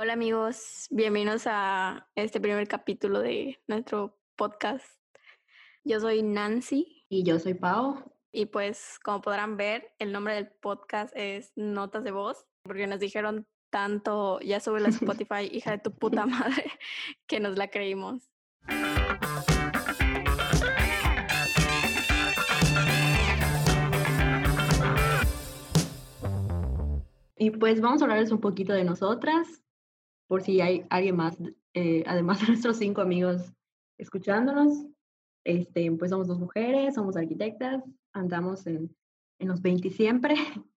Hola amigos, bienvenidos a este primer capítulo de nuestro podcast. Yo soy Nancy Y yo soy Pau. y pues como podrán ver, el nombre del podcast es Notas de Voz, porque nos dijeron tanto, ya sube a Spotify, hija de tu puta madre, que nos la creímos. Y pues vamos a hablarles un poquito de nosotras, por si hay alguien más, eh, además de nuestros cinco amigos escuchándonos. Este, pues somos dos mujeres, somos arquitectas, andamos en, en los 20 siempre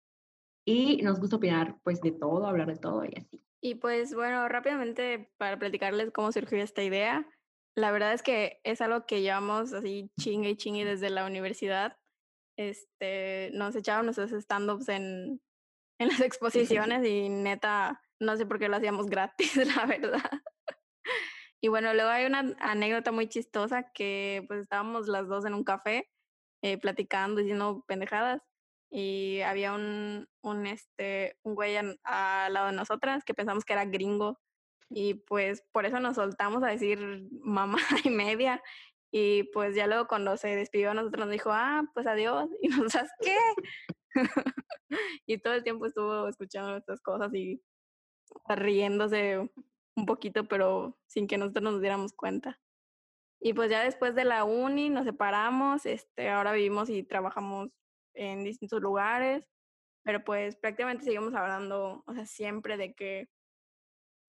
y nos gusta opinar pues de todo, hablar de todo y así. Y pues bueno, rápidamente para platicarles cómo surgió esta idea, la verdad es que es algo que llevamos así chingue y chingue desde la universidad. Este, nos echaban nuestros stand-ups en, en las exposiciones y neta, no sé por qué lo hacíamos gratis, la verdad. Y bueno, luego hay una anécdota muy chistosa que pues estábamos las dos en un café eh, platicando, diciendo pendejadas y había un, un, este, un güey al lado de nosotras que pensamos que era gringo y pues por eso nos soltamos a decir mamá y media y pues ya luego cuando se despidió a nosotros nos dijo, ah, pues adiós y nosotras, ¿qué? y todo el tiempo estuvo escuchando nuestras cosas y riéndose un poquito, pero sin que nosotros nos diéramos cuenta. Y pues ya después de la uni nos separamos, este, ahora vivimos y trabajamos en distintos lugares, pero pues prácticamente seguimos hablando, o sea, siempre de que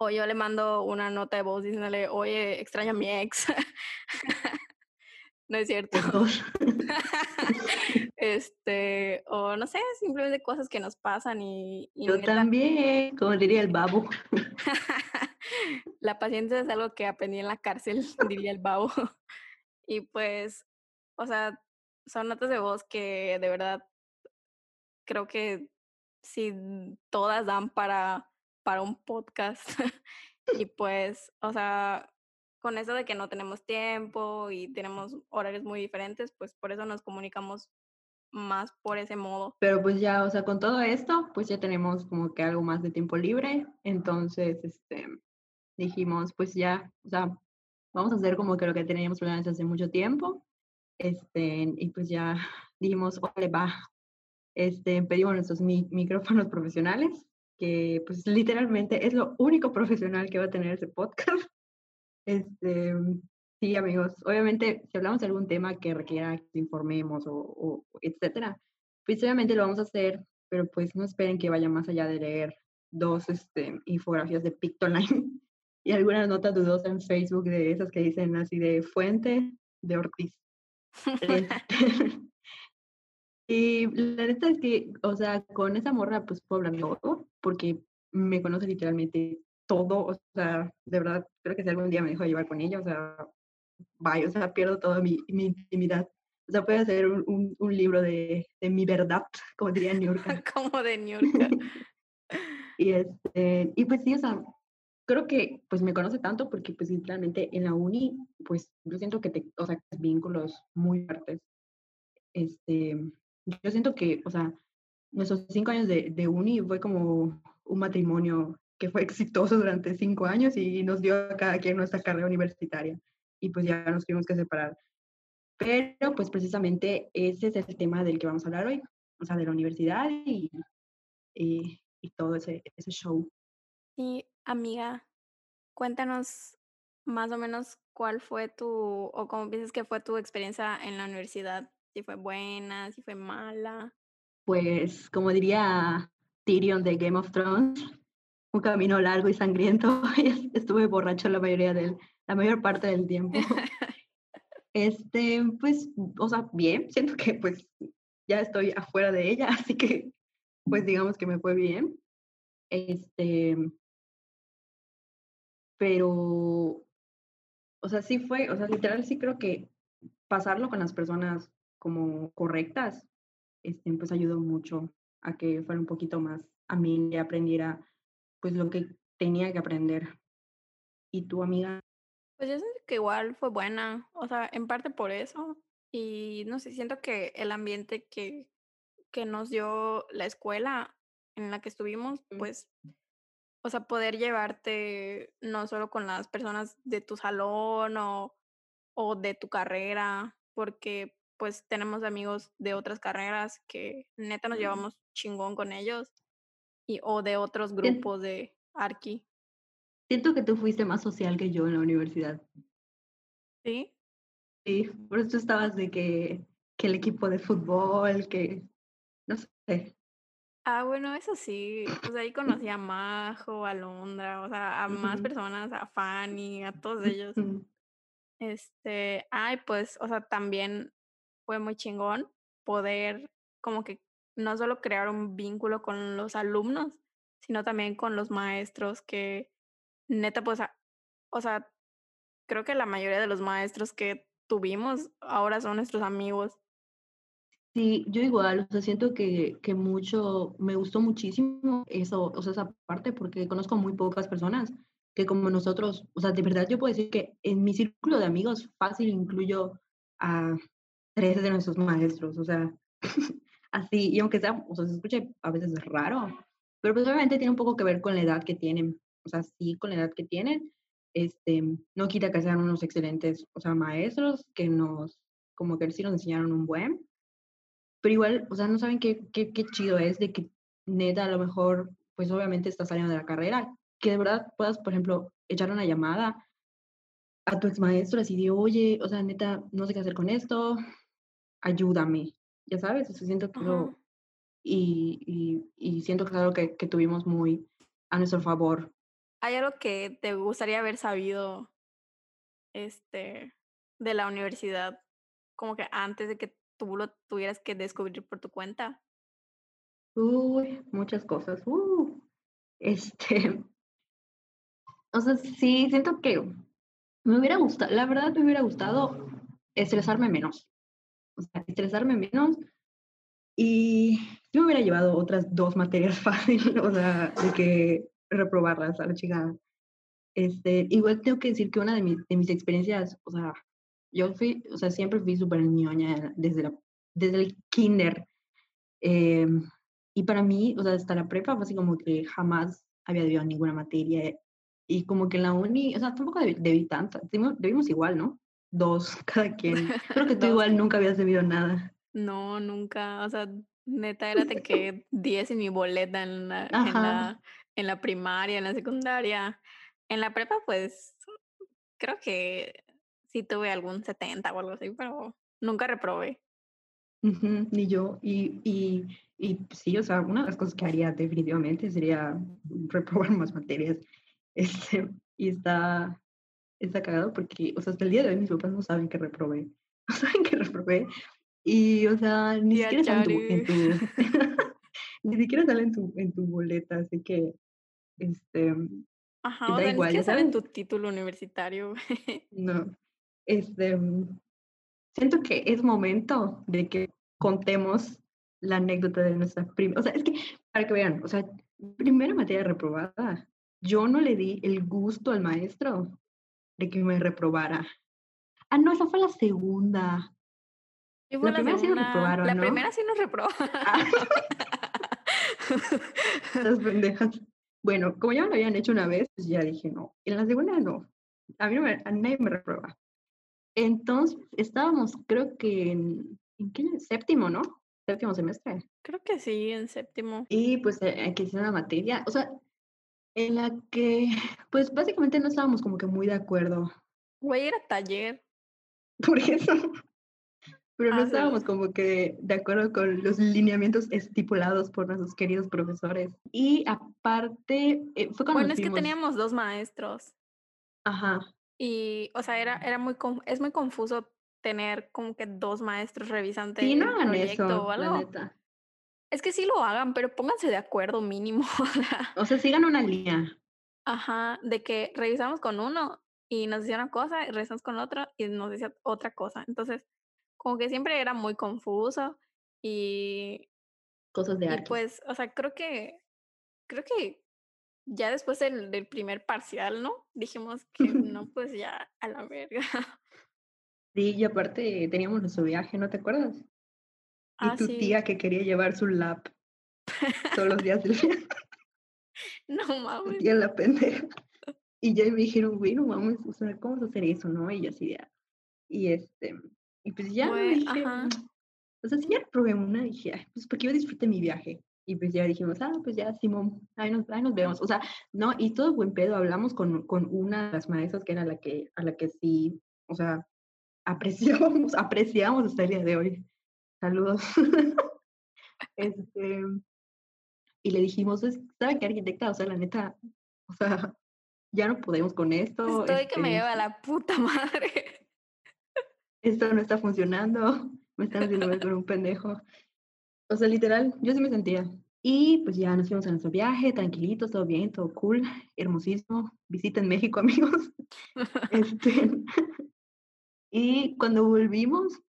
o yo le mando una nota de voz diciéndole, oye, extraño a mi ex. no es cierto. Este, o no sé, simplemente cosas que nos pasan y, y Yo neta, también, como diría el babo. la paciencia es algo que aprendí en la cárcel, diría el babo. y pues, o sea, son notas de voz que de verdad creo que sí todas dan para, para un podcast. y pues, o sea, con eso de que no tenemos tiempo y tenemos horarios muy diferentes, pues por eso nos comunicamos más por ese modo. Pero pues ya, o sea, con todo esto, pues ya tenemos como que algo más de tiempo libre. Entonces, este, dijimos, pues ya, o sea, vamos a hacer como que lo que teníamos planeado hace mucho tiempo. Este, y pues ya dijimos, ole, va. Este, pedimos nuestros mi- micrófonos profesionales, que pues literalmente es lo único profesional que va a tener ese podcast. Este, sí, amigos, obviamente si hablamos de algún tema que requiera que informemos o, o etcétera, pues obviamente lo vamos a hacer, pero pues no esperen que vaya más allá de leer dos este, infografías de Pictoline y algunas notas dudosas en Facebook de esas que dicen así de fuente de Ortiz. Este, y la neta es que, o sea, con esa morra pues puedo hablar de todo, porque me conoce literalmente todo, o sea, de verdad, creo que si algún día me dejo llevar con ella, o sea, vaya, o sea, pierdo toda mi, mi intimidad. O sea, puede hacer un, un, un libro de, de mi verdad, como diría New York. Como de New York. y, este, y pues sí, o sea, creo que pues me conoce tanto porque pues literalmente en la uni, pues yo siento que te, o sea, vínculos muy fuertes. Este, yo siento que, o sea, nuestros cinco años de, de uni fue como un matrimonio que fue exitoso durante cinco años y nos dio a cada quien nuestra carrera universitaria y pues ya nos tuvimos que separar. Pero pues precisamente ese es el tema del que vamos a hablar hoy, o sea, de la universidad y, y, y todo ese, ese show. Y amiga, cuéntanos más o menos cuál fue tu, o cómo piensas que fue tu experiencia en la universidad. Si fue buena, si fue mala. Pues como diría Tyrion de Game of Thrones, un camino largo y sangriento. y Estuve borracho la mayoría del, la mayor parte del tiempo. Este, pues, o sea, bien, siento que pues ya estoy afuera de ella, así que pues digamos que me fue bien. Este, pero, o sea, sí fue, o sea, literal sí creo que pasarlo con las personas como correctas, este, pues ayudó mucho a que fuera un poquito más a mí y aprendiera pues lo que tenía que aprender. ¿Y tu amiga? Pues yo siento que igual fue buena, o sea, en parte por eso. Y no sé, siento que el ambiente que, que nos dio la escuela en la que estuvimos, Mm. pues o sea, poder llevarte no solo con las personas de tu salón o, o de tu carrera, porque pues tenemos amigos de otras carreras que neta nos llevamos chingón con ellos y o de otros grupos de Arki, Siento que tú fuiste más social que yo en la universidad. ¿sí? Sí, por eso estabas de que, que el equipo de fútbol, que no sé. Ah, bueno, eso sí, pues ahí conocí a Majo, a Londra, o sea, a más personas, a Fanny, a todos ellos. Este, ay, pues, o sea, también fue muy chingón poder como que no solo crear un vínculo con los alumnos, sino también con los maestros que neta, pues, a- o sea, creo que la mayoría de los maestros que tuvimos ahora son nuestros amigos. Sí, yo igual, siento que, que mucho, me gustó muchísimo eso, o sea, esa parte, porque conozco muy pocas personas que como nosotros, o sea, de verdad yo puedo decir que en mi círculo de amigos fácil incluyo a tres de nuestros maestros, o sea, así, y aunque sea, o sea, se escuche a veces raro, pero pues obviamente tiene un poco que ver con la edad que tienen, o sea, sí, con la edad que tienen, este, no quita que sean unos excelentes, o sea, maestros que nos, como que sí nos enseñaron un buen. Pero igual, o sea, no saben qué, qué, qué chido es de que neta a lo mejor, pues obviamente estás saliendo de la carrera, que de verdad puedas, por ejemplo, echar una llamada a tu ex maestro así de, oye, o sea, neta, no sé qué hacer con esto, ayúdame, ya sabes, o sea, siento que lo, y, y, y siento que es algo que, que tuvimos muy a nuestro favor. ¿Hay algo que te gustaría haber sabido, este, de la universidad, como que antes de que tú lo tuvieras que descubrir por tu cuenta? Uy, muchas cosas. Uh, este, o sea, sí, siento que me hubiera gustado, la verdad me hubiera gustado estresarme menos. O sea, estresarme menos y yo me hubiera llevado otras dos materias fácil, o sea, de que reprobarlas a la chingada. Este, igual tengo que decir que una de mis, de mis experiencias, o sea, yo fui, o sea, siempre fui súper ñoña desde, la, desde el kinder. eh, y para mí, o sea, hasta la prepa fue así como que jamás había debido ninguna materia. Y como que en la uni, o sea, tampoco debí, debí. Debimos, debimos igual, ¿no? Dos cada quien. Creo que tú igual nunca habías debido nada. No, nunca, o sea, neta era de que 10 en mi boleta en la, en la, en la primaria, en la secundaria. En la prepa, pues, creo que sí tuve algún 70 o algo así, pero nunca reprobé. Ni yo. Y, y, y sí, o sea, una de las cosas que haría definitivamente sería reprobar más materias. Este, y está, está cagado porque, o sea, hasta el día de hoy mis papás no saben que reprobé. No saben que reprobé. Y, o sea, ni Tía siquiera sale en tu, en tu ni siquiera sale en tu, en tu boleta, así que, este, Ajá, o da sea, ni igual, siquiera ya sale en tu título universitario. No, este, siento que es momento de que contemos la anécdota de nuestra primera, o sea, es que, para que vean, o sea, primera materia reprobada, yo no le di el gusto al maestro de que me reprobara. Ah, no, esa fue la segunda. Y La la primera sí nos segunda. reprobaron, La ¿no? primera sí nos reprobó. Ah, las pendejas. Bueno, como ya me lo habían hecho una vez, pues ya dije no. En la segunda no. A mí no me, a nadie me reprueba. Entonces, estábamos, creo que en, ¿en qué? Séptimo, ¿no? Séptimo semestre. Creo que sí, en séptimo. Y pues que hacer una materia, o sea, en la que, pues básicamente no estábamos como que muy de acuerdo Güey, era taller. por eso, pero no Ah, sí. estábamos como que de acuerdo con los lineamientos estipulados por nuestros queridos profesores. Y aparte, eh, fue cuando Bueno, nos es que teníamos dos maestros. ajá, Y, o sea, era, era muy, es muy confuso tener como que dos maestros revisante sí, no el proyecto eso, o la algo. neta. Es que sí lo hagan, pero pónganse de acuerdo mínimo. o sea, sigan una línea. Ajá, de que revisamos con uno y nos decía una cosa, y revisamos con otro y nos decía otra cosa. Entonces, como que siempre era muy confuso y, Cosas de y Arquis. pues, o sea, creo que, creo que ya después del, del primer parcial, ¿no? Dijimos que no, pues ya a la verga. Sí, y aparte teníamos nuestro viaje, ¿no te acuerdas? Y Ah, tu sí. tía que quería llevar su lap todos los días del viaje. No mames. Tía la pendeja. Y ya me dijeron, güey, no mames, o sea, ¿cómo vas a hacer eso, no? Y yo así, ya. Y este, y pues ya Güey, dije, ajá. o sea, sí ya probé una, dije, "Ay, pues porque yo disfrute mi viaje. Y pues ya dijimos, ah, pues ya, Simón, ahí nos, ahí nos vemos. O sea, no, y todo buen pedo, hablamos con, con una de las maestras que era la que, a la que sí, o sea, apreciábamos, apreciamos hasta el día de hoy. Saludos. este, y le dijimos, "Es- ¿sabe qué arquitecta? O sea, la neta, o sea, ya no podemos con esto. Estoy que me este, lleva la puta madre. esto no está funcionando, me están haciendo ver con un pendejo. O sea, literal, yo sí me sentía. Y pues ya nos fuimos a nuestro viaje, tranquilitos, todo bien, todo cool, hermosísimo. Visiten México, amigos. Este, y cuando volvimos,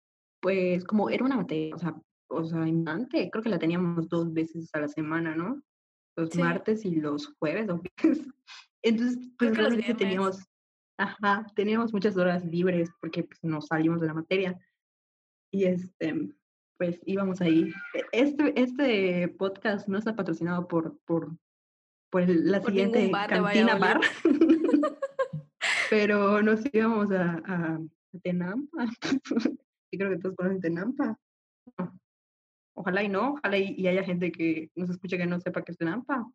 pues como era una materia, o sea, o sea, creo que la teníamos dos veces a la semana, ¿no? Los Sí. martes y los jueves o. Entonces, pues realmente teníamos, ajá, teníamos muchas horas libres porque pues, nos salimos de la materia. Y este, pues íbamos ahí. E- Este, este podcast no está patrocinado por, por, por la Por siguiente cantina bar. Pero nos íbamos a, a, a Tenampa. Y creo que todos conocen Tenampa. No. Ojalá y no, ojalá y, y haya gente que nos escuche que no sepa qué es Tenampa.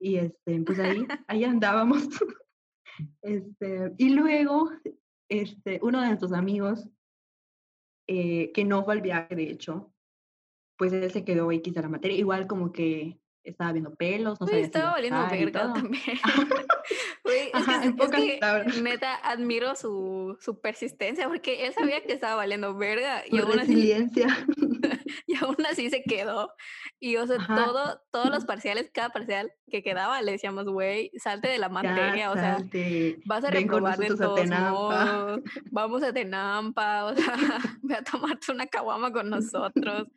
Y este, pues ahí, ahí andábamos. Este, y luego, este, uno de nuestros amigos, eh, que no fue al viaje, de hecho, pues él se quedó X de la materia, igual como que estaba viendo pelos, no si estaba valiendo verga también. Güey, es Ajá, que, en es que neta admiro su, su persistencia porque él sabía que estaba valiendo verga y aún así, resiliencia. y aún así se quedó. Y o sea, Ajá. todo, todos los parciales, cada parcial que quedaba, le decíamos, güey, salte de la materia, Ya, o sea, salte, vas a ven reprobar de todos modos, vamos a Tenampa, o sea, ve a tomarte una caguama con nosotros.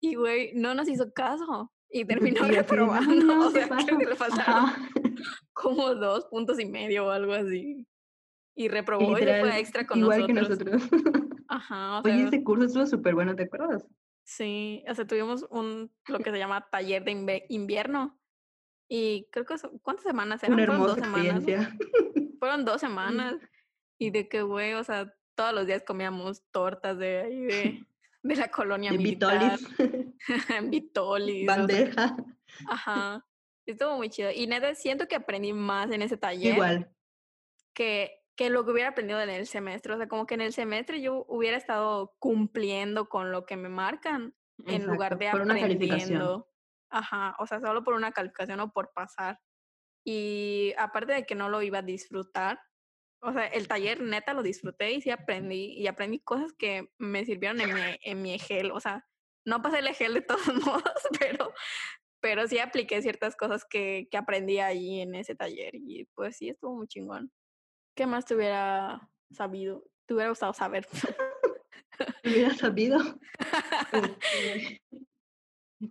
Y güey, no nos hizo caso y terminó Y reprobando, "No, no, o ¿qué sea, pasó?". creo que le faltaron Ajá. como dos puntos y medio o algo así. Y reprobó y fue extra con igual nosotros. que nosotros. Ajá, o Oye, sea, ese curso estuvo súper bueno, ¿te acuerdas? sí, o sea, tuvimos un, lo que se llama taller de invierno. Y creo que, ¿cuántas semanas eran? Una Fueron dos hermosa semanas. Fueron dos semanas. Y de que, güey, o sea, todos los días comíamos tortas de ahí, de, de la colonia De militar. Vitolis, en Vitolis. o sea, bandeja. ajá. Estuvo muy chido. Y neta, siento que aprendí más en ese taller. Igual. que, que lo que hubiera aprendido en el semestre. O sea, como que en el semestre yo hubiera estado cumpliendo con lo que me marcan en lugar Exacto, de por una aprendiendo. Ajá, o sea, solo por una calificación o por pasar. Y aparte de que no lo iba a disfrutar, o sea, el taller neta lo disfruté y sí aprendí, y aprendí cosas que me sirvieron en mi, en mi EGEL. O sea, no pasé el EGEL de todos modos, pero, pero sí apliqué ciertas cosas que, que aprendí ahí en ese taller. Y pues sí, estuvo muy chingón. ¿Qué más te hubiera sabido? Te hubiera gustado saber. Hubiera sabido.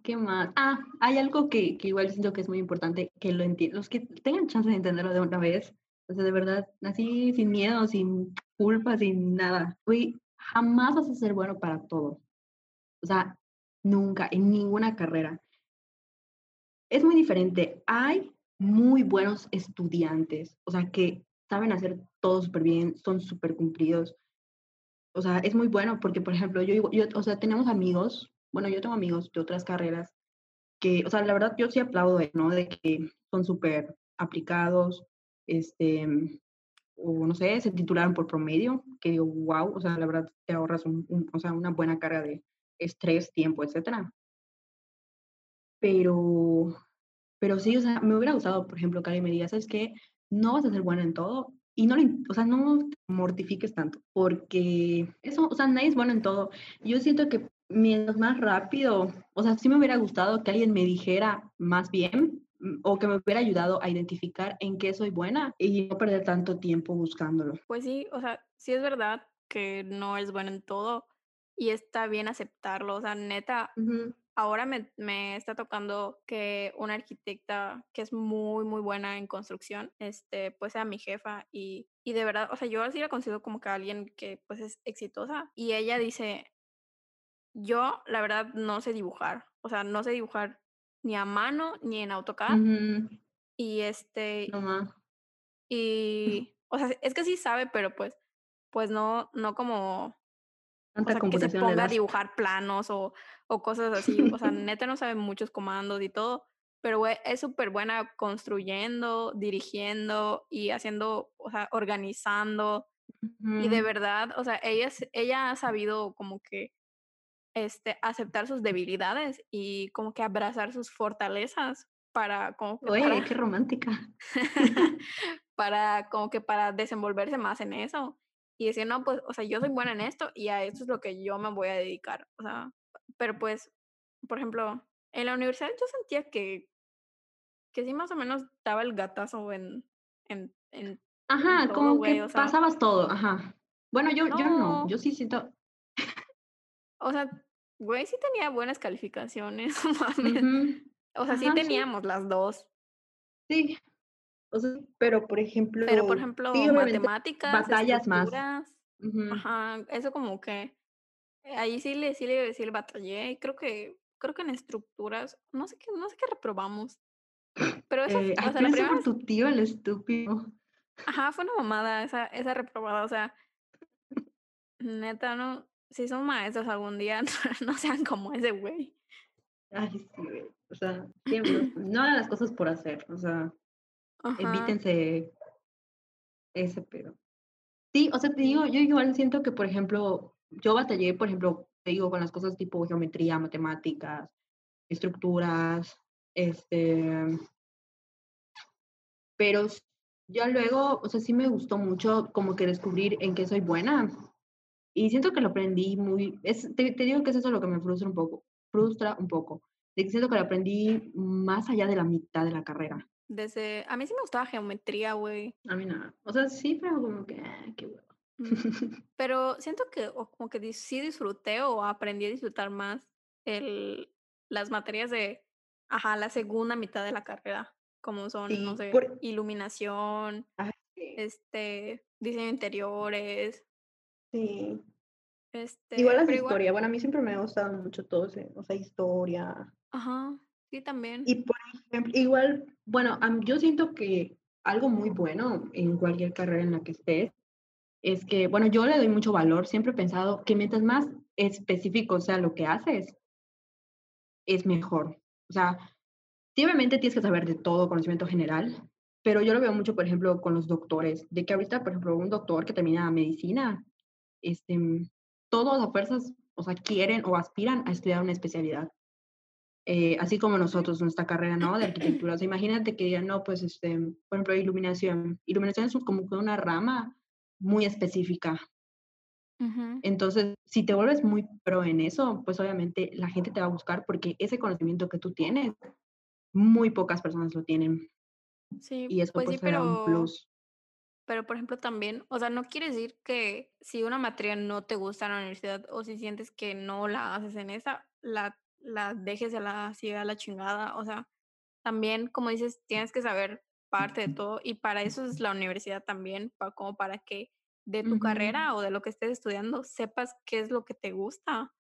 ¿Qué más? Ah, hay algo que, que igual siento que es muy importante que lo entiendan. Los que tengan chance de entenderlo de una vez, o sea, de verdad, así sin miedo, sin culpa, sin nada. Güey, jamás vas a ser bueno para todo. O sea, nunca, en ninguna carrera. Es muy diferente. Hay muy buenos estudiantes, o sea, que saben hacer todo súper bien, son súper cumplidos. O sea, es muy bueno porque, por ejemplo, yo, yo, o sea, tenemos amigos, bueno, yo tengo amigos de otras carreras que, o sea, la verdad yo sí aplaudo, ¿no? De que son súper aplicados, este, o no sé, se titularon por promedio, que digo, wow, o sea, la verdad te ahorras o sea, una buena carga de estrés, tiempo, etcétera. Pero, pero sí, o sea, me hubiera gustado, por ejemplo, que alguien me diga, ¿sabes qué? No vas a ser bueno en todo y no, o sea, no mortifiques tanto, porque eso, o sea, nadie es bueno en todo. Yo siento que mientras más rápido, o sea, sí me hubiera gustado que alguien me dijera más bien o que me hubiera ayudado a identificar en qué soy buena y no perder tanto tiempo buscándolo. Pues sí, o sea, sí es verdad que no es bueno en todo y está bien aceptarlo. O sea, neta, ahora me, me está tocando que una arquitecta que es muy, muy buena en construcción, este, pues sea mi jefa y, y de verdad, o sea, yo sí la considero como que alguien que pues es exitosa y ella dice, yo la verdad no sé dibujar, o sea, no sé dibujar ni a mano ni en AutoCAD, ujú, Y este No más. y, o sea, es que sí sabe, pero pues pues no no como o sea, que se ponga a dibujar planos o o cosas así. O sea, neta no sabe muchos comandos y todo, pero es superbuena construyendo, dirigiendo y haciendo, o sea, organizando. Y de verdad, o sea, ella ella ha sabido como que, este, aceptar sus debilidades y como que abrazar sus fortalezas para como que Oye, para qué romántica. para como que para desenvolverse más en eso. Y decir: "No, pues, o sea, yo soy buena en esto y a esto es lo que yo me voy a dedicar". O sea, pero pues, por ejemplo, en la universidad yo sentía que que sí más o menos daba el gatazo en en en en Ajá, todo, como que güey, o sea pasabas todo, ajá. Bueno, yo yo no, no. yo sí siento O sea, güey, sí tenía buenas calificaciones, O sea, sí ajá, sí, teníamos las 2, sí, o sea, pero, por pero, por ejemplo, sí, ejemplo, matemáticas, batallas más. ajá, eso como que eh, ahí sí le sí le sí le batallé, y creo que creo que en estructuras, no sé qué no sé qué reprobamos, pero esa Eh, o sea, la eso primera por tu tío, el estúpido. ajá, fue una mamada esa esa reprobada, o sea, neta, no si son maestros algún día, no sean como ese güey. Ay, sí, güey, o sea, siempre, no hagan las cosas por hacer, o sea, Ajá, evítense ese pedo. Sí, o sea, te digo, yo igual siento que, por ejemplo, yo batallé, por ejemplo, te digo, con las cosas tipo geometría, matemáticas, estructuras, este, pero ya luego, o sea, sí me gustó mucho como que descubrir en qué soy buena, y siento que lo aprendí muy es te te digo que es eso lo que me frustra un poco frustra un poco, de que siento que lo aprendí más allá de la mitad de la carrera. Desde a mí sí me gustaba geometría, güey. A mí nada, o sea, sí, pero como que, ah, qué hueva. Mm, pero siento que, o como que sí disfruté o aprendí a disfrutar más el las materias de, ajá, la segunda mitad de la carrera, como son, no sé, por iluminación, este, diseño de interiores, sí. Igual este, las pero igual historias, bueno, a mí siempre me ha gustado mucho todo ese, o sea, historia. ajá, sí, también. Y por ejemplo, igual, bueno, yo siento que algo muy bueno en cualquier carrera en la que estés es que, bueno, yo le doy mucho valor, siempre he pensado que mientras más específico sea lo que haces, es mejor. O sea, sí, obviamente tienes que saber de todo, conocimiento general, pero yo lo veo mucho, por ejemplo, con los doctores, de que ahorita, por ejemplo, un doctor que termina medicina, este, todos a fuerzas, o sea, quieren o aspiran a estudiar una especialidad. Eh, así como Sí. nosotros, nuestra carrera, ¿no? De arquitectura. O sea, imagínate que digan, no, pues, este, por ejemplo, iluminación. Iluminación es como que una rama muy específica. Entonces, si te vuelves muy pro en eso, pues obviamente la gente te va a buscar porque ese conocimiento que tú tienes, muy pocas personas lo tienen Sí, y eso pues sí, pues te da un pero plus. Pero, por ejemplo, también, o sea, no quiere decir que si una materia no te gusta en la universidad o si sientes que no la haces en esa, la la dejes a la así a la chingada. O sea, también, como dices, tienes que saber parte de todo y para eso es la universidad también, pa como para que de tu carrera o de lo que estés estudiando sepas qué es lo que te gusta.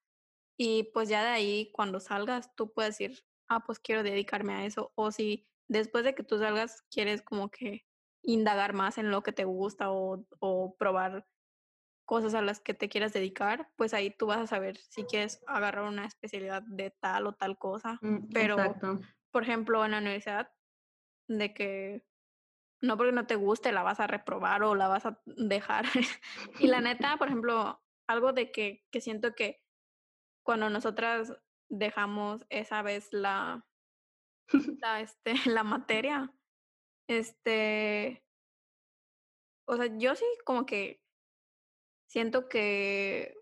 Y, pues, ya de ahí, cuando salgas, tú puedes decir: "Ah, pues quiero dedicarme a eso", o si después de que tú salgas quieres como que indagar más en lo que te gusta o o probar cosas a las que te quieras dedicar, pues, ahí tú vas a saber si quieres agarrar una especialidad de tal o tal cosa. mm, Pero, exacto. por ejemplo, en la universidad, de que no porque no te guste la vas a reprobar o la vas a dejar. Y la neta, por ejemplo, algo de que que siento que cuando nosotras dejamos esa vez la la, este, la materia, este, o sea, yo sí como que siento que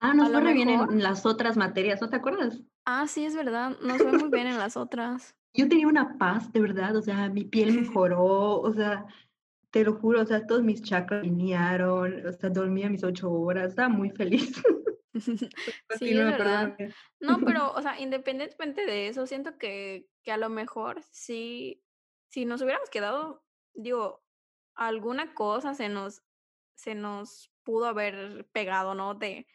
Ah, nos fue re bien en las otras materias, ¿no te acuerdas? ah, sí, es verdad, nos fue muy bien en las otras. Yo tenía una paz, de verdad, o sea, mi piel mejoró, o sea, te lo juro, o sea, todos mis chakras alinearon, o sea, dormía mis 8 horas, estaba muy feliz. Sí, es verdad. No, pero, o sea, independientemente de eso, siento que que a lo mejor sí, si nos hubiéramos quedado, digo, alguna cosa se nos se nos pudo haber pegado, ¿no? De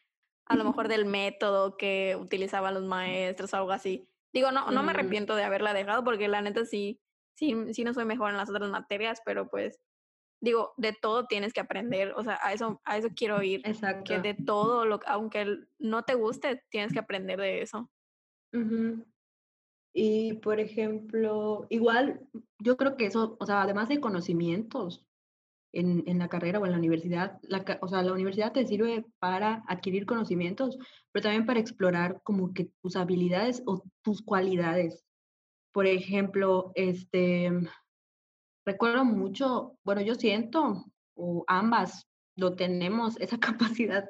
a lo mejor del método que utilizaban los maestros o algo así. Digo, no no me arrepiento de haberla dejado porque la neta sí sí, sí no soy mejor en las otras materias, pero pues digo, de todo tienes que aprender, o sea, a eso, a eso quiero ir. Exacto. Que de todo, lo, aunque no te guste, tienes que aprender de eso. Y, por ejemplo, igual, yo creo que eso, o sea, además de conocimientos en, en la carrera o en la universidad, o sea, la universidad te sirve para adquirir conocimientos, pero también para explorar como que tus habilidades o tus cualidades. Por ejemplo, este, recuerdo mucho, bueno, yo siento, o ambas lo tenemos, esa capacidad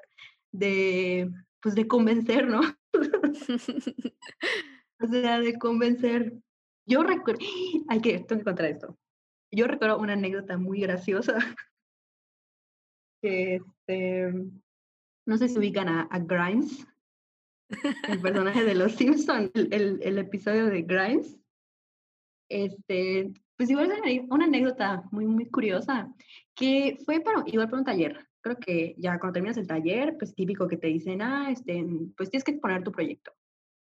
de, pues, de convencer, ¿no? o sea, de convencer. Yo recuerdo, hay que, tengo que contar esto. Yo recuerdo una anécdota muy graciosa. Este, no sé si ubican a, Grimes, el personaje de Los Simpsons, el, el, el, episodio de Grimes. Este, pues igual es una anécdota muy, muy curiosa, que fue para, igual para un taller. Creo que ya cuando terminas el taller, pues típico que te dicen, ah, este, pues tienes que exponer tu proyecto.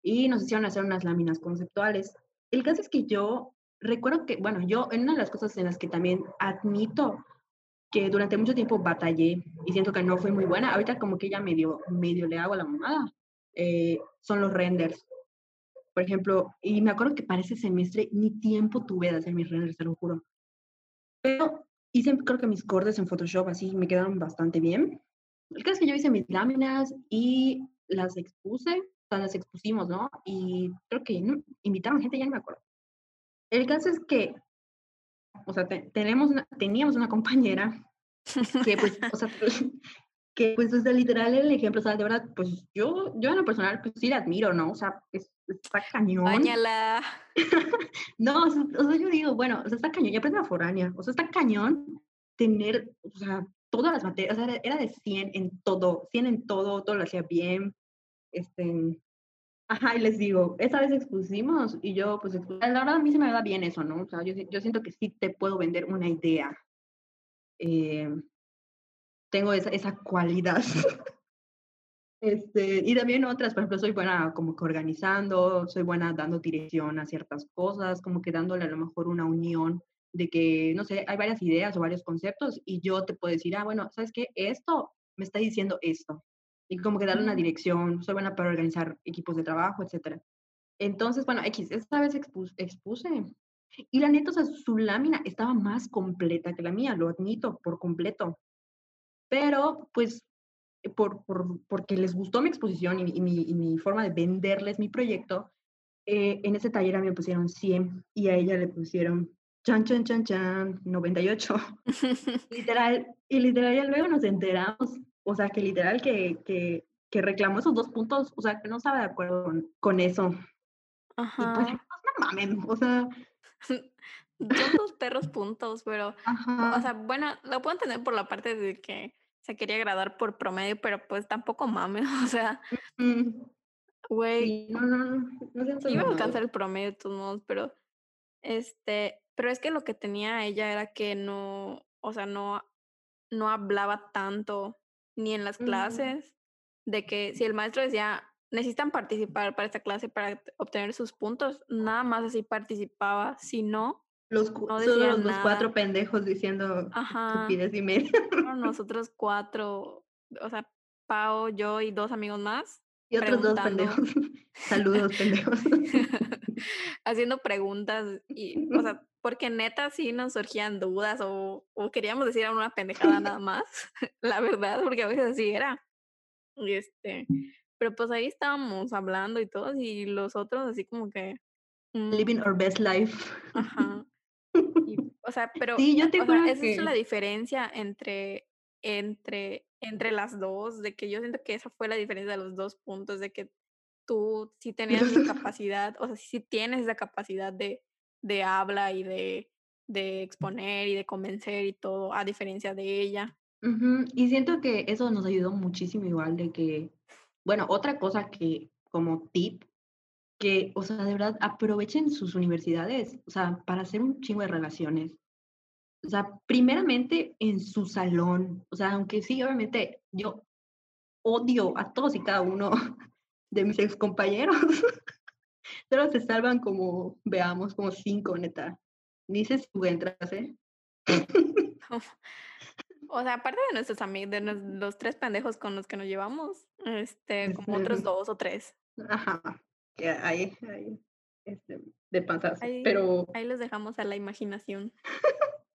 Y nos hicieron hacer unas láminas conceptuales. El caso es que yo recuerdo que, bueno, yo en una de las cosas en las que también admito que durante mucho tiempo batallé y siento que no fue muy buena, ahorita como que ya medio, medio le hago la mamada, eh, son los renders por ejemplo, y me acuerdo que para ese semestre ni tiempo tuve de hacer mis renders, te lo juro. Pero hice, creo que mis cortes en Photoshop así me quedaron bastante bien. El caso es que yo hice mis láminas y las expuse, sea, las expusimos, ¿no? Y creo que invitaron gente, ya no me acuerdo. El caso es que, o sea, tenemos teníamos una compañera que, pues, o sea, que, pues, o literal el ejemplo, o sea, de verdad, pues yo, yo en lo personal, pues sí la admiro, ¿no? O sea, es está cañón. Báñala. no, o sea, yo digo, bueno, o sea, está cañón, ya aprende la foránea, o sea, está cañón tener, o sea, todas las materias, o sea, era de 100 en todo, 100 en todo, todo lo hacía bien, este, ajá, y les digo, esa vez expusimos y yo, pues, la verdad a mí se me da bien eso, ¿no? O sea, yo, yo siento que sí te puedo vender una idea. Eh, tengo esa, esa cualidad. Este, y también otras, por ejemplo, soy buena como que organizando, soy buena dando dirección a ciertas cosas, como que dándole a lo mejor una unión de que, no sé, hay varias ideas o varios conceptos y yo te puedo decir, ah, bueno, ¿sabes qué? Esto me está diciendo esto. Y como que darle una dirección, soy buena para organizar equipos de trabajo, etc. Entonces, bueno, X, esta vez expuse, expuse. Y la neta, o sea, su lámina estaba más completa que la mía, lo admito por completo. Pero, pues, por, por, porque les gustó mi exposición y, mi, y, mi, forma de venderles mi proyecto, eh, en ese taller a mí me pusieron 100 y a ella le pusieron chan, chan, chan, chan, 98. literal, y literal ya luego nos enteramos, o sea, que literal que, que, que reclamó esos dos puntos, o sea, que no estaba de acuerdo con, con eso. Ajá. Y pues, pues no mamen, o sea... Dos perros puntos, pero, o sea, bueno, lo puedo entender por la parte de que se quería agradar por promedio, pero pues tampoco mames, o sea, güey, no, no, no, no iba a alcanzar el promedio de todos modos, pero este, pero es que lo que tenía ella era que no, o sea, no, no hablaba tanto ni en las clases, de que si el maestro decía, necesitan participar para esta clase para obtener sus puntos, nada más así participaba, si no, los, solo los, cuatro pendejos diciendo estupidez y media. Nosotros cuatro, o sea, Pau, yo y dos amigos más. Y otros dos pendejos. Saludos, pendejos. Haciendo preguntas y, o sea, porque neta sí nos surgían dudas o, o queríamos decir una pendejada nada más, la verdad, porque a veces así era. Y este, pero pues ahí estábamos hablando y todos y los otros así como que... Living our best life. Ajá o sea, pero esa es la diferencia entre, entre, entre las dos, de que yo siento que esa fue la diferencia de los dos puntos, de que tú sí tenías la capacidad, o sea, sí tienes esa capacidad de, de habla y de, de exponer y de convencer y todo, a diferencia de ella. Y siento que eso nos ayudó muchísimo igual de que, bueno, otra cosa que como tip que, o sea, de verdad, aprovechen sus universidades, o sea, para hacer un chingo de relaciones. O sea, primeramente en su salón, o sea, aunque sí, obviamente, yo odio a todos y cada uno de mis ex compañeros. Solo se salvan como, veamos, como cinco, neta. Dices tú entras, ¿eh? O sea, aparte de nuestros amigos, de nos los 3 pendejos con los que nos llevamos, este, como otros 2 o 3. Ajá, que ahí ahí, este, de panzazo, Ahí pero ahí los dejamos a la imaginación.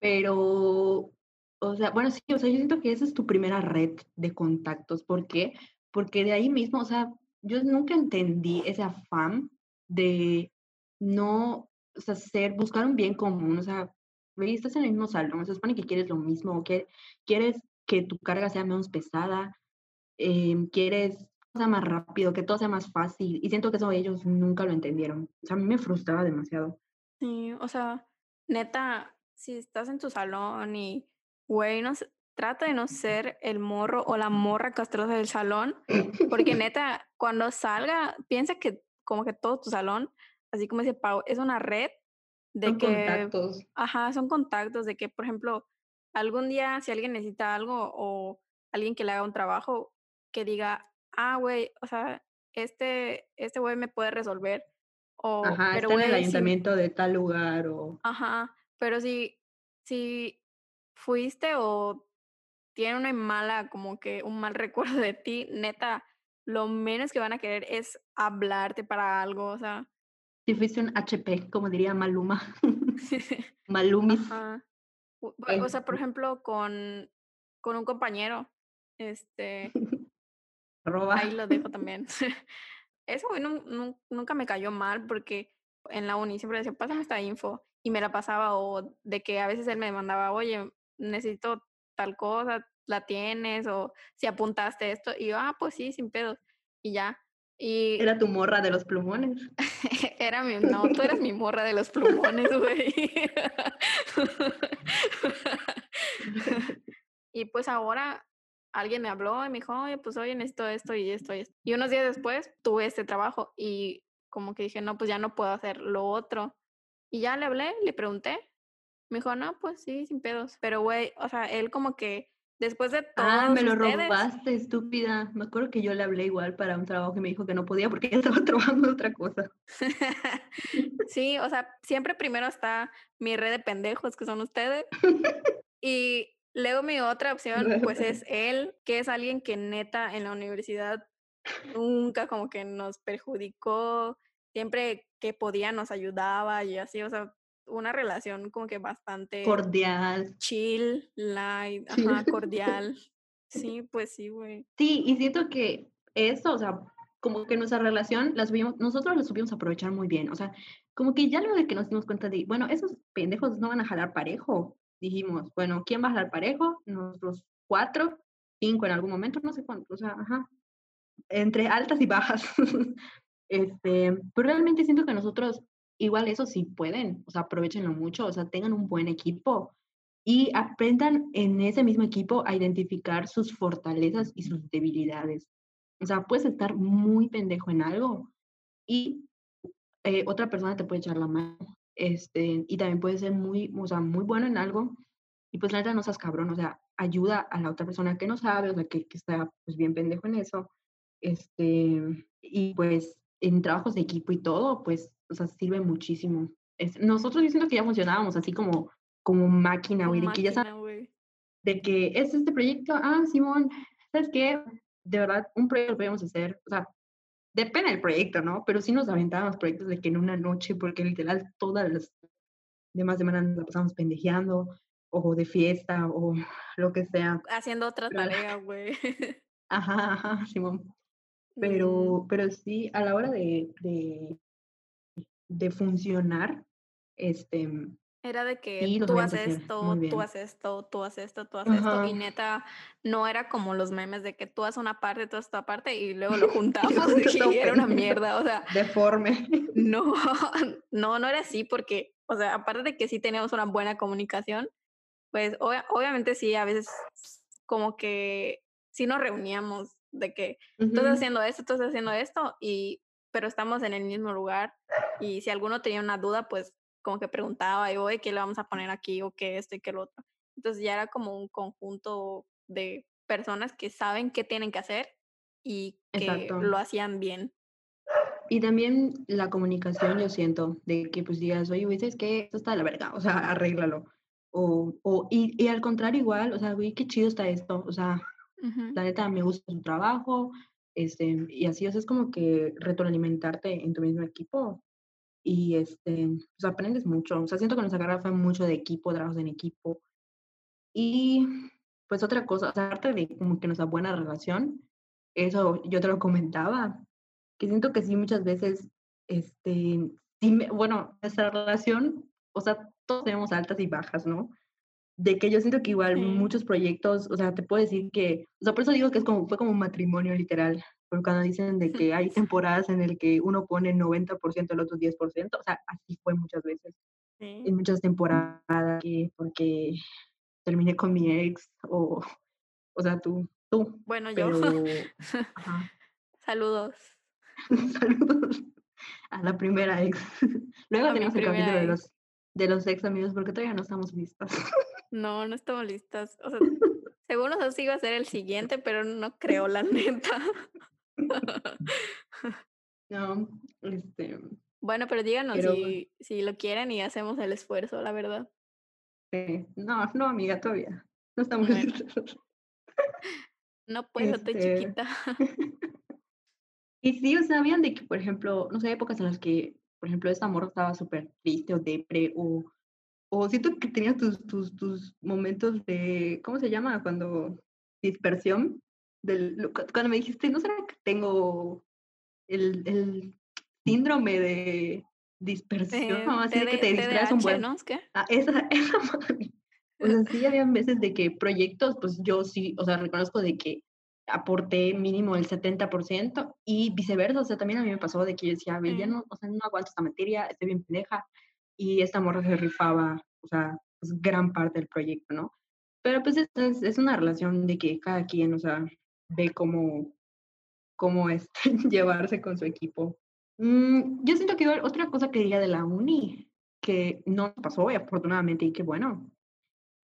pero, o sea, bueno, sí, o sea, yo siento que esa es tu primera red de contactos, ¿por qué? Porque de ahí mismo, o sea, yo nunca entendí ese afán de no, o ser buscar un bien común, o sea, estás en el mismo salón, se supone que quieres lo mismo, o que quieres que tu carga sea menos pesada, em, quieres sea más rápido, que todo sea más fácil, y siento que eso ellos nunca lo entendieron. O sea, a mí me frustraba demasiado. Sí, o sea, neta, si estás en tu salón y, güey, no sé, trata de no ser el morro o la morra castrosa del salón, porque neta, cuando salga, piensa que como que todo tu salón, así como dice Pau, es una red de Son que, contactos. ajá, son contactos de que, por ejemplo, algún día si alguien necesita algo o alguien que le haga un trabajo, que diga, ah, güey, o sea, este, este güey me puede resolver. O, Ajá, pero está en el si ayuntamiento de tal lugar, o Ajá, pero si si fuiste o tiene una mala como que un mal recuerdo de ti, neta, lo menos que van a querer es hablarte para algo, o sea, si fuiste un HP, como diría Maluma. Malumis. ajá. O o sea, por Este, ejemplo, con con un compañero, este, ahí lo dejo también. Nun nunca me cayó mal porque en la uni siempre decía: "Pásame esta info", y me la pasaba, o de que a veces él me mandaba: "Oye, necesito tal cosa, ¿la tienes?, o si apuntaste esto", y yo: "Ah, pues sí, sin pedos", y ya. Y Era tu morra de los plumones. era mi no, tú eres mi morra de los plumones, güey. Y pues ahora alguien me habló y me dijo: "Oye, pues oye, necesito esto y esto y esto". Y unos días después tuve este trabajo y como que dije: "No, pues ya no puedo hacer lo otro". Y ya le hablé, le pregunté, me dijo: "No, pues sí, sin pedos". Pero güey, o sea, él como que después de Ah, todos me lo ustedes robaste, estúpida. Me acuerdo que yo le hablé igual para un trabajo y me dijo que no podía porque estaba trabajando otra cosa. Sí, o sea, siempre primero está mi red de pendejos, que son ustedes, y luego mi otra opción, pues, es él, que es alguien que neta en la universidad nunca como que nos perjudicó, siempre que podía nos ayudaba y así, o sea, una relación como que bastante Cordial. chill, light, Sí. ajá, cordial. Sí, pues sí, güey. Sí, y siento que eso, o sea, como que nuestra relación la supimos nosotros la supimos aprovechar muy bien, o sea, como que ya luego de que nos dimos cuenta de, bueno, esos pendejos no van a jalar parejo, dijimos, bueno, ¿quién va a jalar parejo? Nosotros 4, 5 en algún momento, no sé cuánto, o sea, ajá, entre altas y bajas. Este, pero realmente siento que nosotros igual eso sí pueden, o sea, aprovechenlo mucho, o sea, tengan un buen equipo y aprendan en ese mismo equipo a identificar sus fortalezas y sus debilidades. O sea, puedes estar muy pendejo en algo y eh, otra persona te puede echar la mano. Este, y también puedes ser muy, o sea, muy bueno en algo y pues la neta no seas cabrón, o sea, ayuda a la otra persona que no sabe, o sea, que, que está pues bien pendejo en eso. Este, y pues en trabajos de equipo y todo, pues, o sea, sirve muchísimo. Es, nosotros diciendo que ya funcionábamos así como, como máquina, güey, de que ya sabes de que es este proyecto, ah, Simón, ¿sabes qué? De verdad, un proyecto podemos hacer, o sea, depende del proyecto, ¿no? Pero sí nos aventábamos proyectos de que en una noche, porque literal todas las demás semanas nos la pasamos pendejeando, o de fiesta, o lo que sea. Haciendo otra tarea, güey. ajá, ajá, Simón. Mm, Pero, pero sí, a la hora de, de, de funcionar, este, era de que sí tú haces esto, tú haces esto, tú haces esto, tú haces esto, y neta, no era como los memes de que tú haces una parte, tú haces otra parte, y luego lo juntamos y era una mierda, o sea, deforme. no, no, no era así porque, o sea, aparte de que sí teníamos una buena comunicación, pues obvia- obviamente sí, a veces como que sí nos reuníamos de que tú estás haciendo esto, tú estás haciendo esto, y pero estamos en el mismo lugar y si alguno tenía una duda, pues como que preguntaba y oye, ¿qué le vamos a poner aquí? o qué esto y qué lo otro. Entonces ya era como un conjunto de personas que saben qué tienen que hacer y que Exacto. lo hacían bien. Y también la comunicación, yo siento, de que pues digas, oye, güey, ¿sabes qué? Esto está de la verga, o sea, arréglalo. O, o y, y, al contrario igual, o sea, güey, qué chido está esto, o sea, Ujú. la neta me gusta su trabajo, este, y así, o sea, es como que retroalimentarte en tu mismo equipo y, este, pues aprendes mucho, o sea, siento que nuestra carrera fue mucho de equipo, trabajos en equipo. Y, pues otra cosa, aparte de como que nuestra buena relación, eso yo te lo comentaba, que siento que sí muchas veces, este, sí me bueno, nuestra relación, o sea, todos tenemos altas y bajas, ¿no? De que yo siento que igual Sí. muchos proyectos, o sea, te puedo decir que, o sea, por eso digo que es como, fue como un matrimonio literal, porque cuando dicen de que hay temporadas en el que uno pone 90%, el otro 10%, o sea, así fue muchas veces, Sí. en muchas temporadas, que porque terminé con mi ex, o, o sea, tú, tú, Bueno, yo. ajá. Saludos. Saludos a la primera ex. Luego A tenemos el capítulo de los, de los ex amigos, porque todavía no estamos listas. No, no estamos listas. O sea, según nosotros iba a ser el siguiente, pero no creo, la neta. No, este, Bueno, pero díganos pero si, si lo quieren y hacemos el esfuerzo, la verdad. eh, no, no, amiga, todavía. No estamos Bueno. listas. No puedo, estoy Este, chiquita. y sí, habían de que, por ejemplo, no sé, épocas en las que, por ejemplo, esta morra estaba súper triste o depre, o, o siento que tenías tus, tus, tus momentos de, ¿cómo se llama? Cuando, dispersión. Del, cuando me dijiste, ¿no será que tengo el, el síndrome de dispersión? Eh, así de que te distraes un buen. ¿no? Es que. Ah, esa, esa. O sea, sí habían veces de que proyectos, pues yo sí, o sea, reconozco de que aporté mínimo el 70% y viceversa, o sea, también a mí me pasó de que yo decía, "Ve, ya Sí. no, o sea, no aguanto esta materia, estoy bien pendeja, y esta morra se rifaba, o sea, pues gran parte del proyecto, ¿no? Pero pues es, es, es una relación de que cada quien, o sea, ve cómo, cómo este, llevarse con su equipo. Mm, yo siento que otra cosa que diría de la uni, que no pasó, y afortunadamente, y que bueno,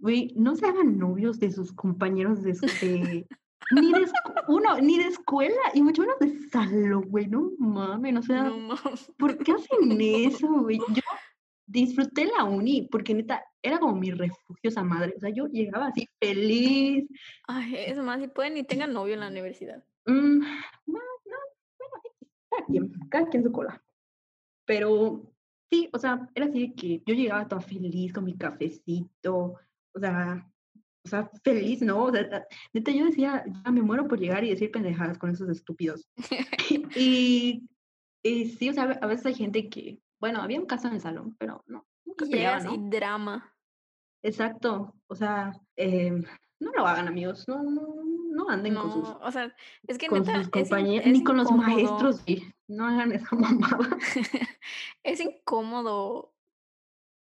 güey, no se hagan novios de sus compañeros de, es- de- ni de uno, ni de escuela, y mucho menos de salón, güey, no mames, o sea, No. ¿por qué hacen eso, güey? Yo disfruté la uni, porque neta, era como mi refugio esa madre, o sea, yo llegaba así feliz, Ay, es más, si pueden y tengan novio en la universidad. mm, no, no, bueno, cada quien, cada quien su cola. Pero sí, o sea, era así de que yo llegaba toda feliz con mi cafecito, o sea, o sea, feliz, ¿no? O sea, neta, yo decía, ya me muero por llegar y decir pendejadas con esos estúpidos. y, y sí, o sea, a veces hay gente que, bueno, había un caso en el salón, pero no, nunca Y peleaba, llegas y ¿no? drama. Exacto, o sea, em, no lo hagan, amigos, no, no, no anden con sus, No, o sea, es que con neta sus es, compañeros, es ni con los incómodo. maestros, sí, no hagan esa mamada. es incómodo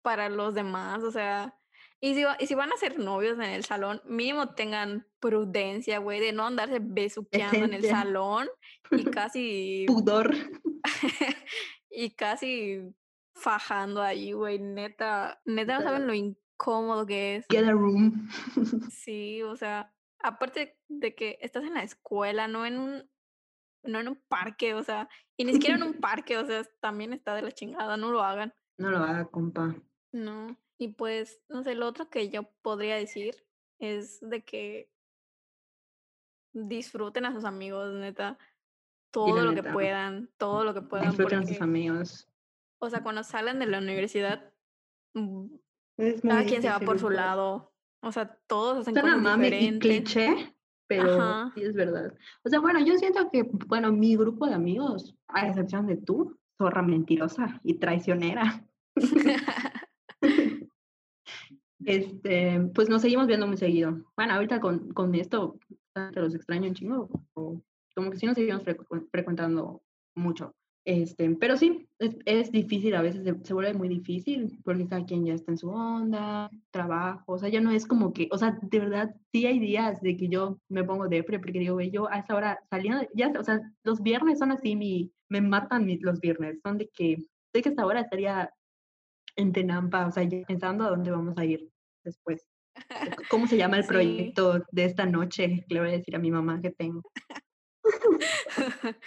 para los demás, o sea, y si, y si van a ser novios en el salón, mínimo tengan prudencia, güey, de no andarse besuqueando en el salón y casi, Pudor. Y casi fajando ahí, güey, neta, neta no saben lo incómodo que es. Get a room. Sí, o sea, aparte de que estás en la escuela, no en un, no en un parque, o sea, y ni siquiera en un parque, o sea, también está de la chingada, no lo hagan. No lo haga, compa. No, y pues, no sé, lo otro que yo podría decir es de que disfruten a sus amigos, neta, todo lo que puedan, todo lo que puedan, Disfruten a sus porque, amigos. o sea, cuando salen de la universidad, mm, cada quien se va por su lado, o sea, todos hacen Suena cosas diferentes. cliché, pero Ajá. sí es verdad. O sea, bueno, yo siento que, bueno, mi grupo de amigos, a excepción de tú, zorra mentirosa y traicionera, este, pues nos seguimos viendo muy seguido. Bueno, ahorita con, con esto, te los extraño un chingo, o como que sí nos seguimos frecu- frecuentando mucho. Este, pero sí, es, es difícil, a veces se, se vuelve muy difícil, porque cada quien ya está en su onda, trabajo, o sea, ya no es como que, o sea, de verdad, sí hay días de que yo me pongo depre, porque digo, güey, yo a esa hora saliendo, ya, o sea, los viernes son así, mi, me matan mis, los viernes, son de que, sé que hasta ahora estaría en Tenampa, o sea, ya pensando a dónde vamos a ir después. ¿Cómo se llama el Sí. proyecto de esta noche? Le voy a decir a mi mamá que tengo.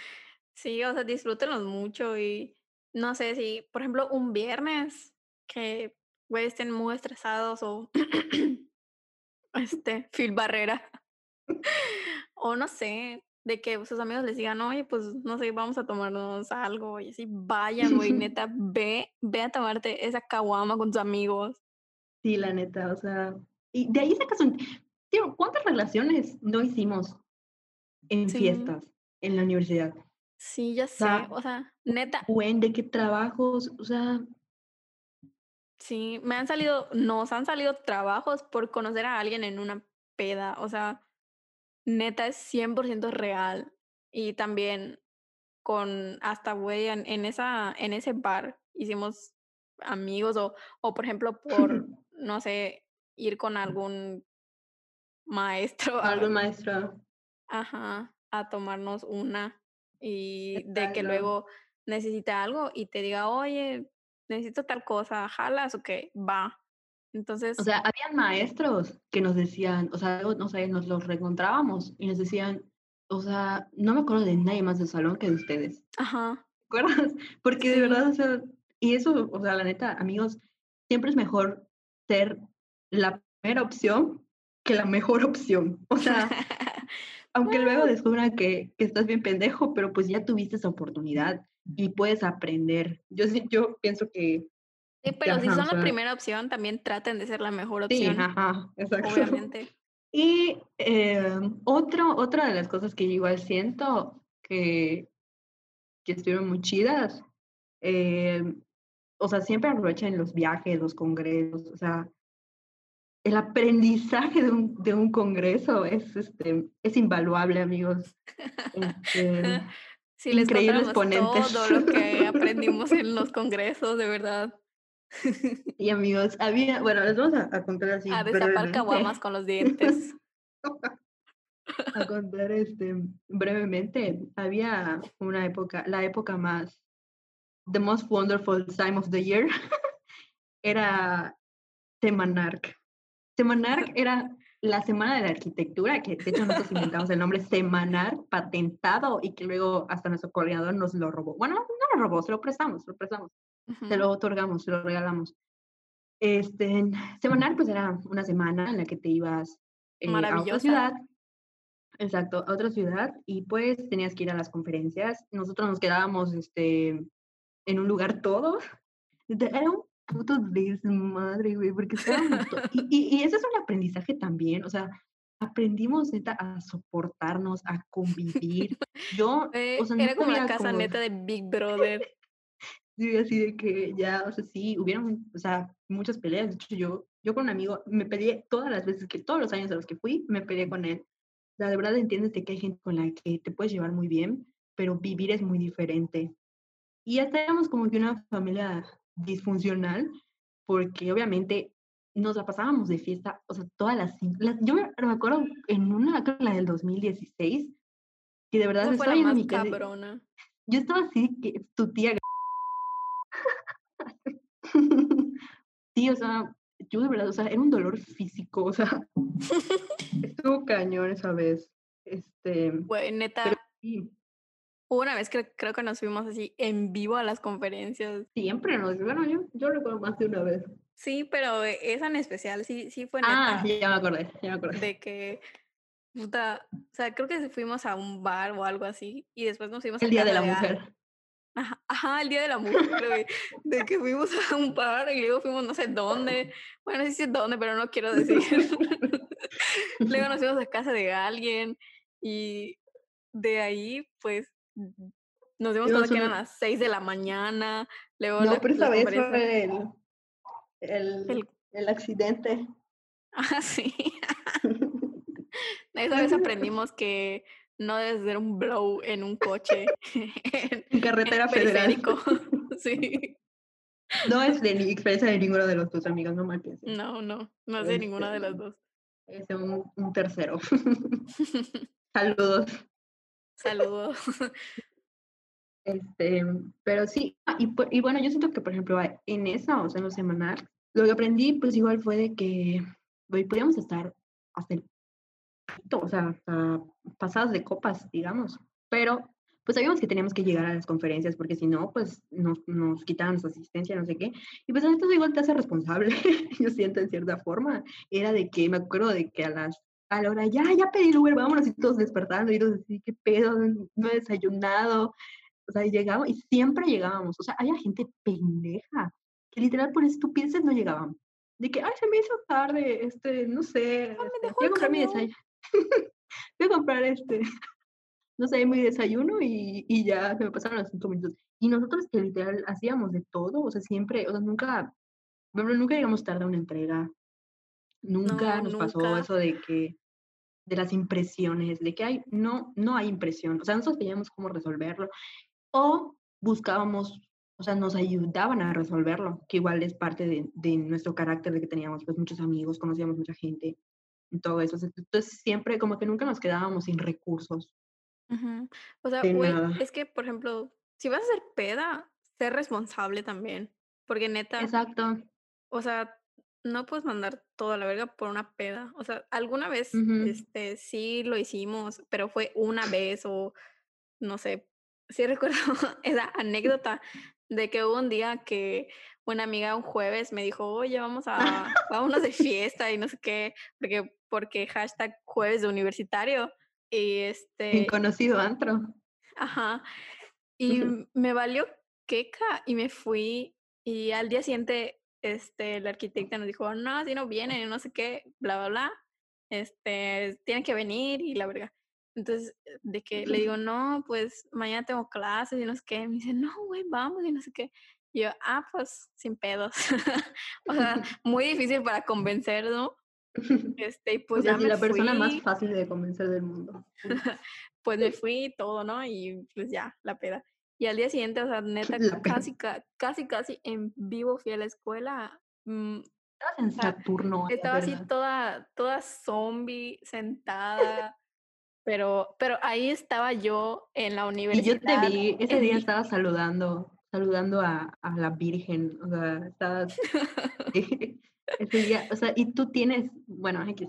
Sí, o sea, disfrútenlos mucho y no sé si, por ejemplo, un viernes que, güey, estén muy estresados o este, Phil Barrera. O no sé, de que sus amigos les digan: "Oye, pues, no sé, vamos a tomarnos algo", y así, vayan, güey, neta, ve ve a tomarte esa caguama con tus amigos. Sí, la neta, o sea, y de ahí sacas un tío, ¿cuántas relaciones no hicimos en Sí. fiestas en la universidad? Sí, ya sé, o sea, neta, buen de qué trabajos, o sea, sí, me han salido nos han salido trabajos por conocer a alguien en una peda, o sea, neta es 100% real. Y también con hasta, güey, en en esa en ese bar hicimos amigos o o, por ejemplo, por, no sé, ir con algún maestro algo a maestra, ajá, a tomarnos una, y de que luego necesita algo y te diga: "Oye, necesito tal cosa, ¿jalas o qué?". Va. O Entonces sea, habían maestros que nos decían, o sea, no sé, nos los reencontrábamos y nos decían, o sea, no me acuerdo de nadie más del salón que de ustedes. ajá, ¿Te acuerdas? Porque de verdad, o sea, y eso, o sea, la neta, amigos, siempre es mejor ser la primera opción que la mejor opción. O sea, aunque luego descubran que, que estás bien pendejo, pero pues ya tuviste esa oportunidad y puedes aprender. Yo sí, yo pienso que, sí, que, pero si ajá, o son la sea, primera opción, también traten de ser la mejor sí, opción, ajá, exacto. obviamente. Y em, otro, otra de las cosas que yo igual siento que, que estuvieron muy chidas, em, o sea, siempre aprovechen los viajes, los congresos, o sea, el aprendizaje de un, de un congreso es, este, es invaluable, amigos. Este, Si les increíbles ponentes. todo lo que aprendimos en los congresos, de verdad. Y amigos, había, bueno, les vamos a, a contar así A destapar caguamas con los dientes. a contar este, brevemente, había una época, la época más, the most wonderful time of the year, era Semanarc. Semanarc era la semana de la arquitectura, que de hecho nosotros inventamos el nombre Semanar, patentado, y que luego hasta nuestro coordinador nos lo robó. Bueno, no lo robó, se lo prestamos, se lo prestamos, se lo otorgamos, se lo regalamos. Este, Semanar, pues era una semana en la que te ibas eh, a otra ciudad, exacto, a otra ciudad, y pues tenías que ir a las conferencias. Nosotros nos quedábamos este, en un lugar todos era un puto desmadre, güey, porque estábamos y y y ese es un aprendizaje también, o sea, aprendimos, neta, a soportarnos, a convivir. Yo, o Fue sea, no era como la casa cómo neta de Big Brother. sí, así de que ya, o sea, sí, hubieron, o sea, muchas peleas. De hecho, yo yo con un amigo me peleé todas las veces que todos los años a los que fui, me peleé con él. O sea, de verdad entiendes de que hay gente con la que te puedes llevar muy bien, pero vivir es muy diferente. Y ya éramos como que una familia disfuncional, porque obviamente nos la pasábamos de fiesta, o sea, todas las, las yo me, me acuerdo en una, la del 2016, que de verdad Esa fue la más mi cabrona. yo estaba así, que tu tía, sí, o sea, yo de verdad, o sea, era un dolor físico, o sea, estuvo cañón esa vez, este, Güey, neta, sí, hubo una vez que creo que nos fuimos así en vivo a las conferencias. siempre nos, bueno, yo, yo recuerdo más de una vez. Sí, pero e esa en especial sí sí fue Ah, neta ya me acordé, ya me acordé. de que, puta, o sea, creo que fuimos a un bar o algo así, y después nos fuimos El a Día de la Mujer. ajá, ajá, el Día de la Mujer, güey, de que fuimos a un bar y luego fuimos no sé dónde, bueno, sí sé dónde, pero no quiero decir. Luego nos fuimos a casa de alguien y de ahí, pues, nos dimos cuenta que eran las 6 de la mañana, luego no, la pero esta vez fue el el el el accidente. ah, sí. Esa vez aprendimos que no debes hacer un blow en un coche en En en carretera un federal. Sí. No es de ni experiencia de ninguno de los 2 amigos, no mal piensen. No, no, no es de ninguna Este, de las 2. es un un tercero. Saludos. Saludos. Este, pero sí, ah, y bueno, yo siento que, por ejemplo, en esa, o sea, en lo semanal, lo que aprendí, pues, igual fue de que, güey, podíamos estar hasta el pito, o sea, hasta pasadas de copas, digamos, pero pues sabíamos que teníamos que llegar a las conferencias porque si no, pues nos, nos quitaban nuestra asistencia, no sé qué. Y pues esto igual te hace responsable, yo siento en cierta forma. Era de que, me acuerdo de que a las a la hora, ya, ya pedí el Uber, vámonos y todos despertando y todos así, qué pedo, no he desayunado. O sea, llegamos y siempre llegábamos. O sea, había gente pendeja que literal por estupideces no llegaban. De que, ay, se me hizo tarde, este, no sé, Ah, este, voy a comprar mi desayuno. voy a comprar este, no sé, mi desayuno y, y ya se me pasaron los cinco minutos. Y nosotros que literal hacíamos de todo, o sea, siempre, o sea, nunca, nunca llegamos tarde a una entrega, nunca No, nos pasó nunca. eso de que, de las impresiones, de que hay, no, no hay impresión, o sea, nosotros teníamos cómo resolverlo, o buscábamos, o sea, nos ayudaban a resolverlo, que igual es parte de, de nuestro carácter, de que teníamos pues muchos amigos, conocíamos mucha gente, y todo eso. Entonces siempre como que nunca nos quedábamos sin recursos. O sea, güey, es que, por ejemplo, si vas a ser peda, sé responsable también, porque neta, Exacto. o sea, no puedes mandar todo a la verga por una peda. O sea, alguna vez, este, sí lo hicimos, pero fue una vez o no sé. Sí recuerdo esa anécdota de que hubo un día que una amiga un jueves me dijo: "Oye, vamos a vámonos de fiesta", y no sé qué, porque porque hashtag jueves de universitario. Y, Sin este conocido antro. Ajá. Y me valió queca y me fui, y al día siguiente, este, la arquitecta nos dijo: "No, así no vienen, no sé qué, bla, bla, bla, este, tienen que venir y la verga". Entonces, de que le digo: "No, pues mañana tengo clases y no sé qué". Me dice: "No, güey, vamos", y no sé qué. Y yo: "Ah, pues sin pedos". O sea, muy difícil para convencer, ¿no? Este, y O pues sea, ya sí, me la persona más fácil de convencer del mundo. Pues me fui y todo, ¿no? Y pues ya, la peda. Y al día siguiente, o sea, neta, La casi, ca casi, casi en vivo fui a la escuela, mm, Estabas en o sea, Saturno, a la estaba así toda toda zombie, sentada, pero pero ahí estaba yo en la Y yo te universidad, vi, ese día mi estabas saludando, saludando a a la Virgen, o sea, estabas ese día, o sea, y tú tienes, bueno, equis,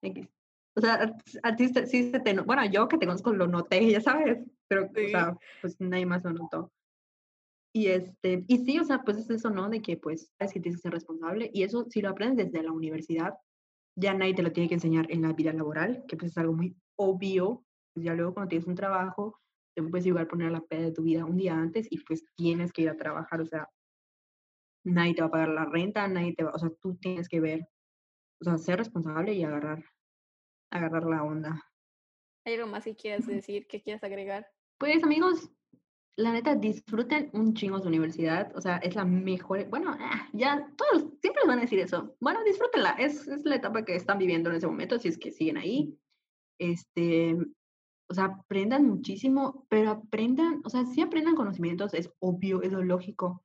equis. O sea, a ti sí se te no bueno, yo que te conozco lo noté, ya sabes, pero, o Sí. sea, pues nadie más lo notó. Y, este, y sí, o sea, pues es eso, ¿no? De que, pues, sabes que tienes que ser responsable, y eso si lo aprendes desde la universidad, ya nadie te lo tiene que enseñar en la vida laboral, que, pues, es algo muy obvio, pues, ya luego cuando tienes un trabajo, te puedes igual poner la peda de tu vida un día antes y, pues, tienes que ir a trabajar, o sea nadie te va a pagar la renta, nadie te va o sea, tú tienes que ver, o sea, ser responsable y agarrar agarrar la onda. ¿Hay algo más que quieras decir, que quieras agregar? Pues, amigos, la neta, disfruten un chingo su universidad, o sea, es la mejor bueno, ah, ya todos siempre les van a decir eso. Bueno, disfrútenla, es es la etapa que están viviendo en ese momento, si es que siguen ahí. Este, o sea, aprendan muchísimo, pero aprendan, o sea, sí aprendan conocimientos, es obvio, es lógico,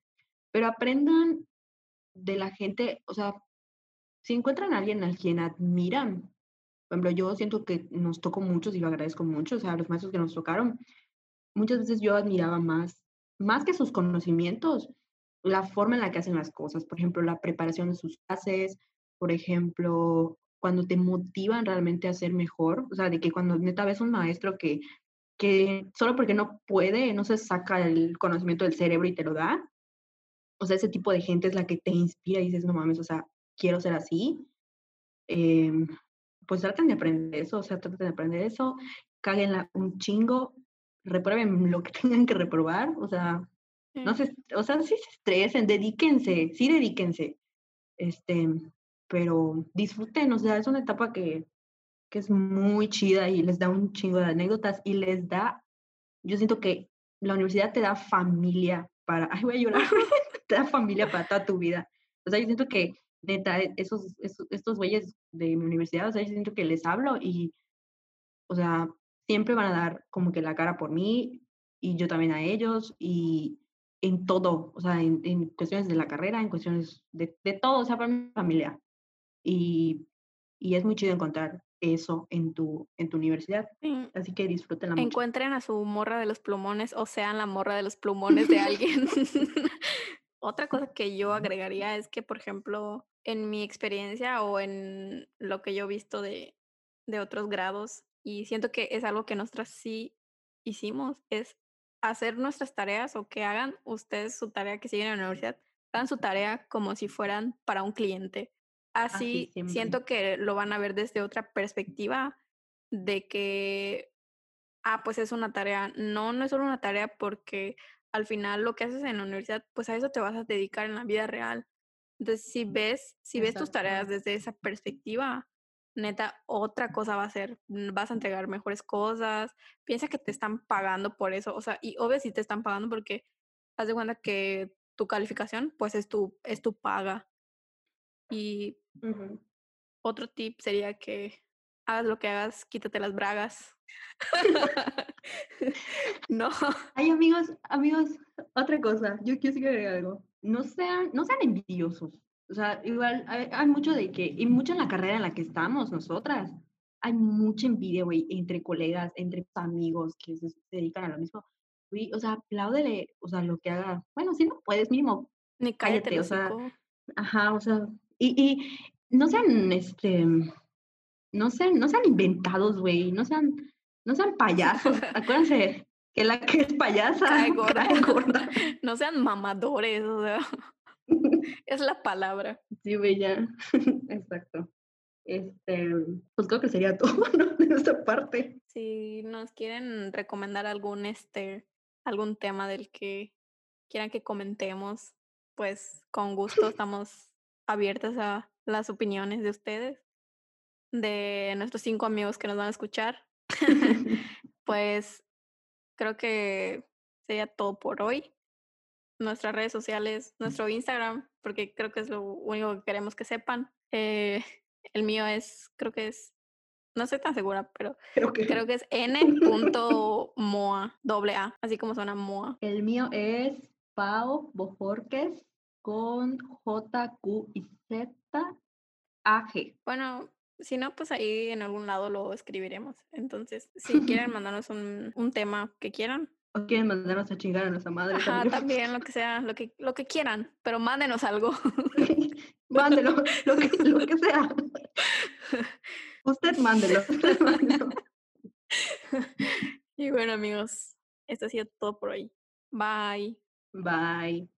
pero aprendan de la gente, o sea, si encuentran a alguien al quien admiran, por ejemplo, yo siento que nos tocó mucho, y lo agradezco mucho, o sea, los maestros que nos tocaron, muchas veces yo admiraba más, más que sus conocimientos, la forma en la que hacen las cosas, por ejemplo, la preparación de sus clases, por ejemplo, cuando te motivan realmente a ser mejor, o sea, de que cuando neta ves un maestro que que solo porque no puede, no se saca el conocimiento del cerebro y te lo da. O sea, ese tipo de gente es la que te inspira y dices: "No mames, o sea, quiero ser así". Em, pues traten de aprender eso, o sea, traten de aprender eso, cáguenla un chingo, reprueben lo que tengan que reprobar, o sea, no Sí. se o sea, sí se estresen, dedíquense, sí dedíquense, este, pero disfruten, o sea, es una etapa que que es muy chida y les da un chingo de anécdotas y les da yo siento que la universidad te da familia para ay, voy a llorar, te da familia para toda tu vida. O sea, yo siento que neta, esos esos estos güeyes de mi universidad, o sea, yo siento que les hablo y, o sea, siempre van a dar como que la cara por mí y yo también a ellos, y en todo, o sea, en en cuestiones de la carrera, en cuestiones de de todo, o sea, para mí familia. Y y es muy chido encontrar eso en tu en tu universidad, Sí. así que disfrútenla mucho. Encuentren a su morra de los plumones, o sean la morra de los plumones de alguien. Otra cosa que yo agregaría es que, por ejemplo, en mi experiencia o en lo que yo he visto de de otros grados, y siento que es algo que nosotras sí hicimos, es hacer nuestras tareas o que hagan ustedes su tarea que siguen en la universidad, hagan su tarea como si fueran para un cliente. Así Así siento que lo van a ver desde otra perspectiva de que, ah, pues es una tarea. No, no es solo una tarea porque al final lo que haces en la universidad, pues a eso te vas a dedicar en la vida real. Entonces, si ves, si ves tus tareas desde esa perspectiva, neta, otra cosa va a ser, mm, vas a entregar mejores cosas, piensa que te están pagando por eso, o sea, y obvio si te están pagando porque haz de cuenta que tu calificación, pues es tu, es tu paga. Y otro tip sería que hagas lo que hagas, quítate las bragas. no, Ay, amigos, amigos, otra cosa, yo quiero agregar algo. No sean, no sean envidiosos. O sea, igual hay, hay mucho de que, y mucho en la carrera en la que estamos nosotras, hay mucha envidia, güey, entre colegas, entre amigos que se, se dedican a lo mismo. Güey, o sea, apláudele, o sea, lo que haga. Bueno, si no puedes, mínimo, ni cállate cállate, o sea, ajá, o sea, y, y no sean, este, no sean, no sean inventados, güey, no sean, no sean payasos. Acuérdense que la que es payasa Cae gorda. cae gorda. No sean mamadores, o sea, es la palabra. Sí, ya. Exacto. Este, pues creo que sería todo, ¿no? De nuestra parte. Si nos quieren recomendar algún este algún tema del que quieran que comentemos, pues con gusto estamos abiertas a las opiniones de ustedes, de nuestros cinco amigos que nos van a escuchar. pues creo que sería todo por hoy. Nuestras redes sociales, nuestro Instagram, porque creo que es lo único que queremos que sepan. Eh, el mío es, creo que es, no estoy tan segura, pero Creo que creo que es n.moa, doble A, así como suena moa. el mío es Pau Bojorques con J, Q y Z A G. Bueno, si no, pues ahí en algún lado lo escribiremos. Entonces, si quieren mandarnos un, un tema que quieran, ¿O quieren mandarnos a chingar a nuestra madre? ajá, también? también lo que sea, lo que, lo que quieran, pero mándenos algo. Mándelo, lo que, lo que sea. Usted mándelo. usted mándelo. y bueno, amigos, esto ha sido todo por hoy. Bye. Bye.